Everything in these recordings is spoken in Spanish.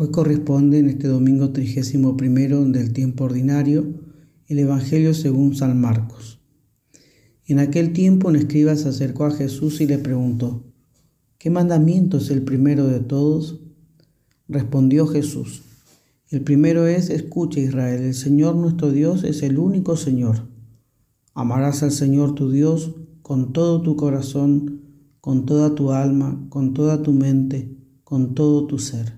Hoy corresponde en este domingo trigésimo primero del tiempo ordinario el Evangelio según San Marcos. En aquel tiempo un escriba se acercó a Jesús y le preguntó, ¿qué mandamiento es el primero de todos? Respondió Jesús, el primero es, escucha Israel, el Señor nuestro Dios es el único Señor. Amarás al Señor tu Dios con todo tu corazón, con toda tu alma, con toda tu mente, con todo tu ser.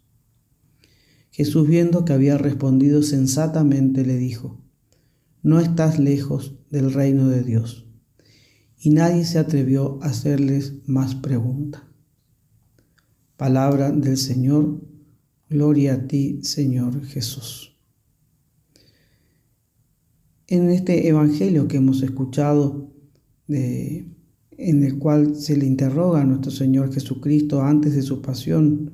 Jesús viendo que había respondido sensatamente le dijo, no estás lejos del reino de Dios. Y nadie se atrevió a hacerles más pregunta. Palabra del Señor, gloria a ti, Señor Jesús. En este Evangelio que hemos escuchado, en el cual se le interroga a nuestro Señor Jesucristo antes de su pasión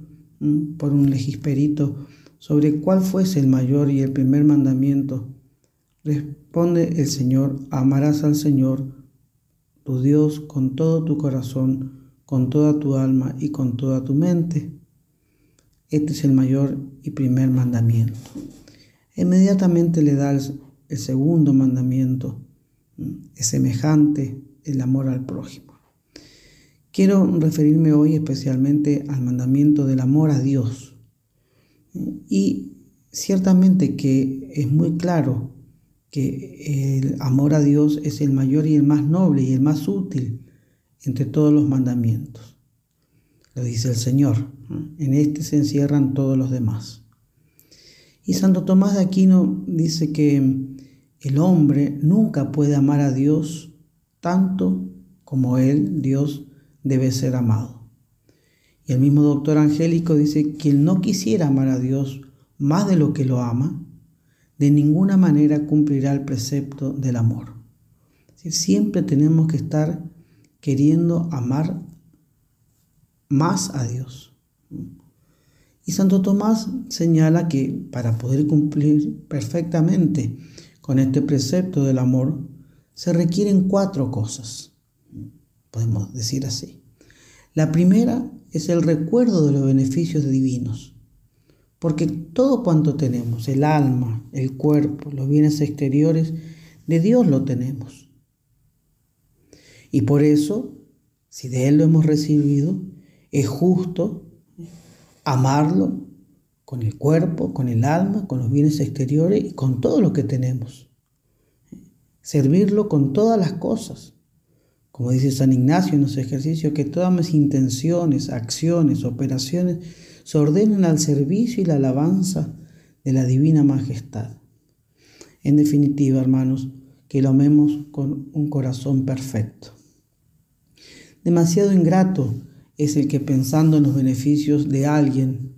por un legisperito, sobre cuál fuese el mayor y el primer mandamiento. Responde el Señor, amarás al Señor, tu Dios, con todo tu corazón, con toda tu alma y con toda tu mente. Este es el mayor y primer mandamiento. Inmediatamente le da el, el segundo mandamiento, es semejante el amor al prójimo. Quiero referirme hoy especialmente al mandamiento del amor a Dios y ciertamente que es muy claro que el amor a Dios es el mayor y el más noble y el más útil entre todos los mandamientos. Lo dice el Señor. En este se encierran todos los demás. Y Santo Tomás de Aquino dice que el hombre nunca puede amar a Dios tanto como él, Dios, debe ser amado. Y el mismo doctor Angélico dice, quien no quisiera amar a Dios más de lo que lo ama, de ninguna manera cumplirá el precepto del amor. Siempre tenemos que estar queriendo amar más a Dios. Y Santo Tomás señala que para poder cumplir perfectamente con este precepto del amor, se requieren cuatro cosas, podemos decir así. La primera es el recuerdo de los beneficios divinos. Porque todo cuanto tenemos, el alma, el cuerpo, los bienes exteriores, de Dios lo tenemos. Y por eso, si de Él lo hemos recibido, es justo amarlo con el cuerpo, con el alma, con los bienes exteriores y con todo lo que tenemos. Servirlo con todas las cosas como dice San Ignacio en los ejercicios, que todas mis intenciones, acciones, operaciones se ordenen al servicio y la alabanza de la divina majestad. En definitiva, hermanos, que lo amemos con un corazón perfecto. Demasiado ingrato es el que pensando en los beneficios de alguien,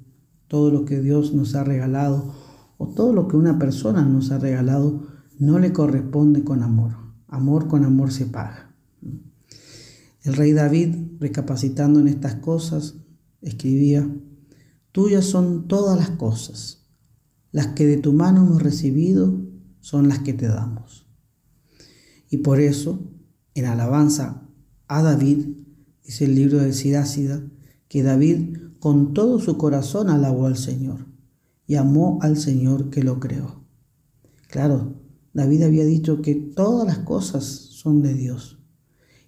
todo lo que Dios nos ha regalado o todo lo que una persona nos ha regalado, no le corresponde con amor. Amor con amor se paga. El rey David, recapacitando en estas cosas, escribía, Tuyas son todas las cosas, las que de tu mano hemos recibido son las que te damos. Y por eso, en alabanza a David, dice el libro del Sidácida, que David con todo su corazón alabó al Señor y amó al Señor que lo creó. Claro, David había dicho que todas las cosas son de Dios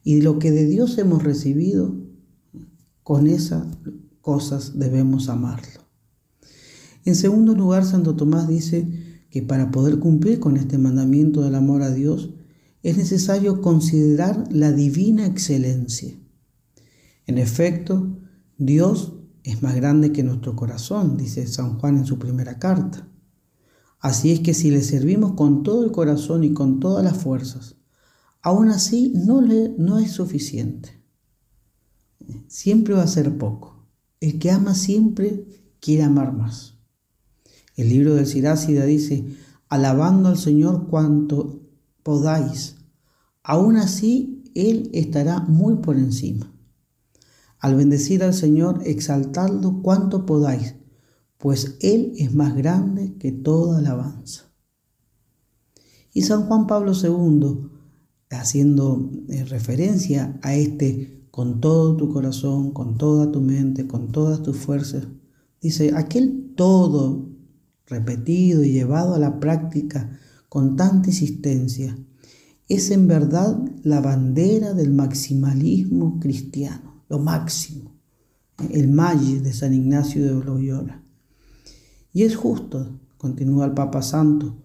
y lo que de Dios hemos recibido, con esas cosas debemos amarlo. En segundo lugar, Santo Tomás dice que para poder cumplir con este mandamiento del amor a Dios, es necesario considerar la divina excelencia. En efecto, Dios es más grande que nuestro corazón, dice San Juan en su primera carta. Así es que si le servimos con todo el corazón y con todas las fuerzas, aún así no, le, no es suficiente. Siempre va a ser poco. El que ama siempre quiere amar más. El libro del Sirásida dice, alabando al Señor cuanto podáis. Aún así, Él estará muy por encima. Al bendecir al Señor, exaltadlo cuanto podáis, pues Él es más grande que toda alabanza. Y San Juan Pablo II, haciendo eh, referencia a este con todo tu corazón, con toda tu mente, con todas tus fuerzas, dice, aquel todo repetido y llevado a la práctica con tanta insistencia, es en verdad la bandera del maximalismo cristiano, lo máximo, el malle de San Ignacio de Loyola. Y es justo, continúa el Papa Santo,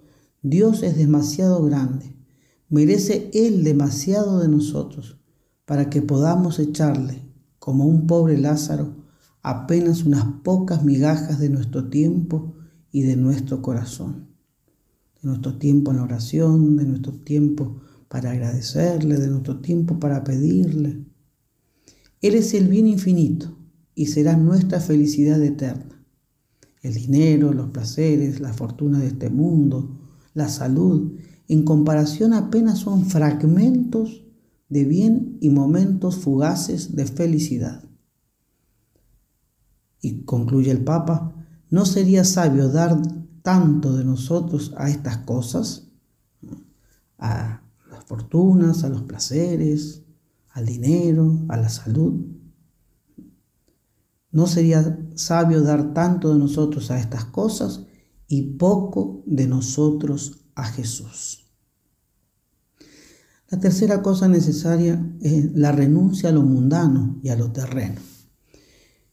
Dios es demasiado grande, merece Él demasiado de nosotros para que podamos echarle, como un pobre Lázaro, apenas unas pocas migajas de nuestro tiempo y de nuestro corazón, de nuestro tiempo en oración, de nuestro tiempo para agradecerle, de nuestro tiempo para pedirle. Él es el bien infinito y será nuestra felicidad eterna. El dinero, los placeres, la fortuna de este mundo, la salud, en comparación apenas son fragmentos de bien y momentos fugaces de felicidad. Y concluye el Papa, ¿no sería sabio dar tanto de nosotros a estas cosas? A las fortunas, a los placeres, al dinero, a la salud. ¿No sería sabio dar tanto de nosotros a estas cosas y poco de nosotros a Jesús. La tercera cosa necesaria es la renuncia a lo mundano y a lo terreno.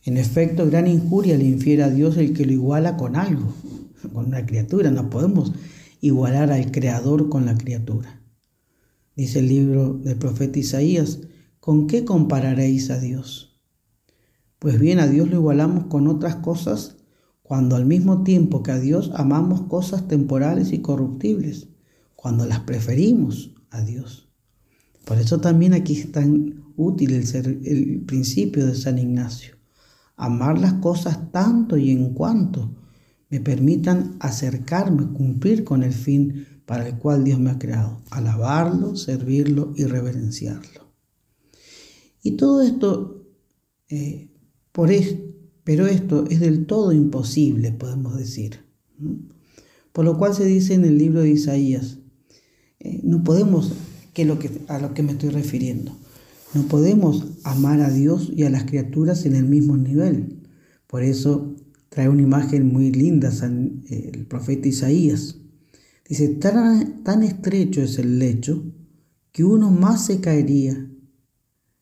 En efecto, gran injuria le infiere a Dios el que lo iguala con algo, con una criatura. No podemos igualar al Creador con la criatura. Dice el libro del profeta Isaías, ¿con qué compararéis a Dios? Pues bien, a Dios lo igualamos con otras cosas cuando al mismo tiempo que a Dios amamos cosas temporales y corruptibles, cuando las preferimos a Dios. Por eso también aquí es tan útil el, ser, el principio de San Ignacio. Amar las cosas tanto y en cuanto me permitan acercarme, cumplir con el fin para el cual Dios me ha creado, alabarlo, servirlo y reverenciarlo. Y todo esto, eh, por esto, pero esto es del todo imposible, podemos decir. Por lo cual se dice en el libro de Isaías, eh, no podemos, que, lo que a lo que me estoy refiriendo, no podemos amar a Dios y a las criaturas en el mismo nivel. Por eso trae una imagen muy linda eh, el profeta Isaías. Dice, tan, tan estrecho es el lecho que uno más se caería.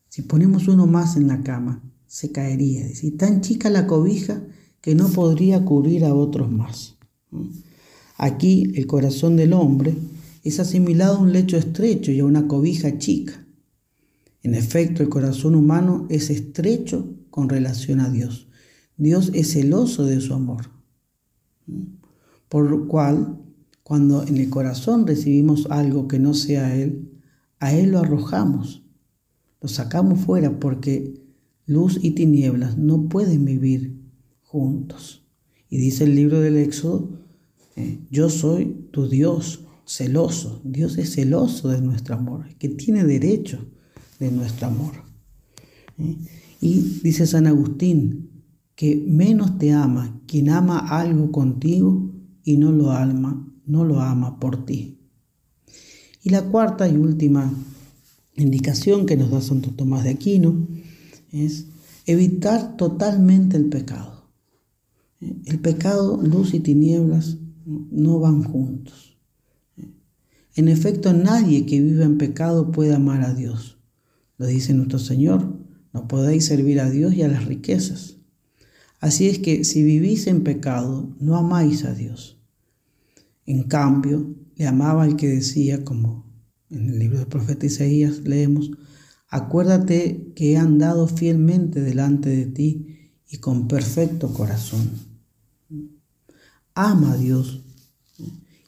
Si ponemos uno más en la cama, se caería. Y tan chica la cobija que no podría cubrir a otros más. Aquí el corazón del hombre es asimilado a un lecho estrecho y a una cobija chica. En efecto, el corazón humano es estrecho con relación a Dios. Dios es celoso de su amor. Por lo cual, cuando en el corazón recibimos algo que no sea Él, a Él lo arrojamos, lo sacamos fuera porque Luz y tinieblas no pueden vivir juntos. Y dice el libro del Éxodo, eh, yo soy tu Dios celoso. Dios es celoso de nuestro amor, que tiene derecho de nuestro amor. ¿eh? Y dice San Agustín, que menos te ama quien ama algo contigo y no lo ama, no lo ama por ti. Y la cuarta y última indicación que nos da Santo Tomás de Aquino es evitar totalmente el pecado. El pecado, luz y tinieblas no van juntos. En efecto, nadie que vive en pecado puede amar a Dios. Lo dice nuestro Señor, no podéis servir a Dios y a las riquezas. Así es que si vivís en pecado, no amáis a Dios. En cambio, le amaba al que decía, como en el libro del profeta Isaías leemos, Acuérdate que he andado fielmente delante de ti y con perfecto corazón. Ama a Dios.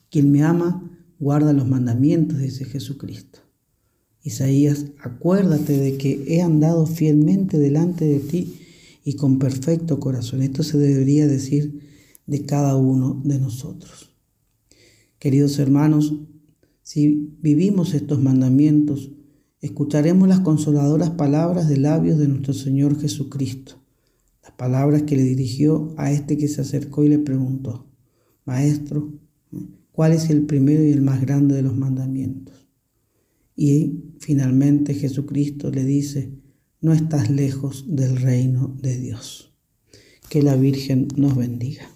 Quien me ama guarda los mandamientos, dice Jesucristo. Isaías, acuérdate de que he andado fielmente delante de ti y con perfecto corazón. Esto se debería decir de cada uno de nosotros. Queridos hermanos, si vivimos estos mandamientos, escucharemos las consoladoras palabras de labios de nuestro Señor Jesucristo, las palabras que le dirigió a este que se acercó y le preguntó, Maestro, ¿cuál es el primero y el más grande de los mandamientos? Y finalmente Jesucristo le dice, no estás lejos del reino de Dios. Que la Virgen nos bendiga.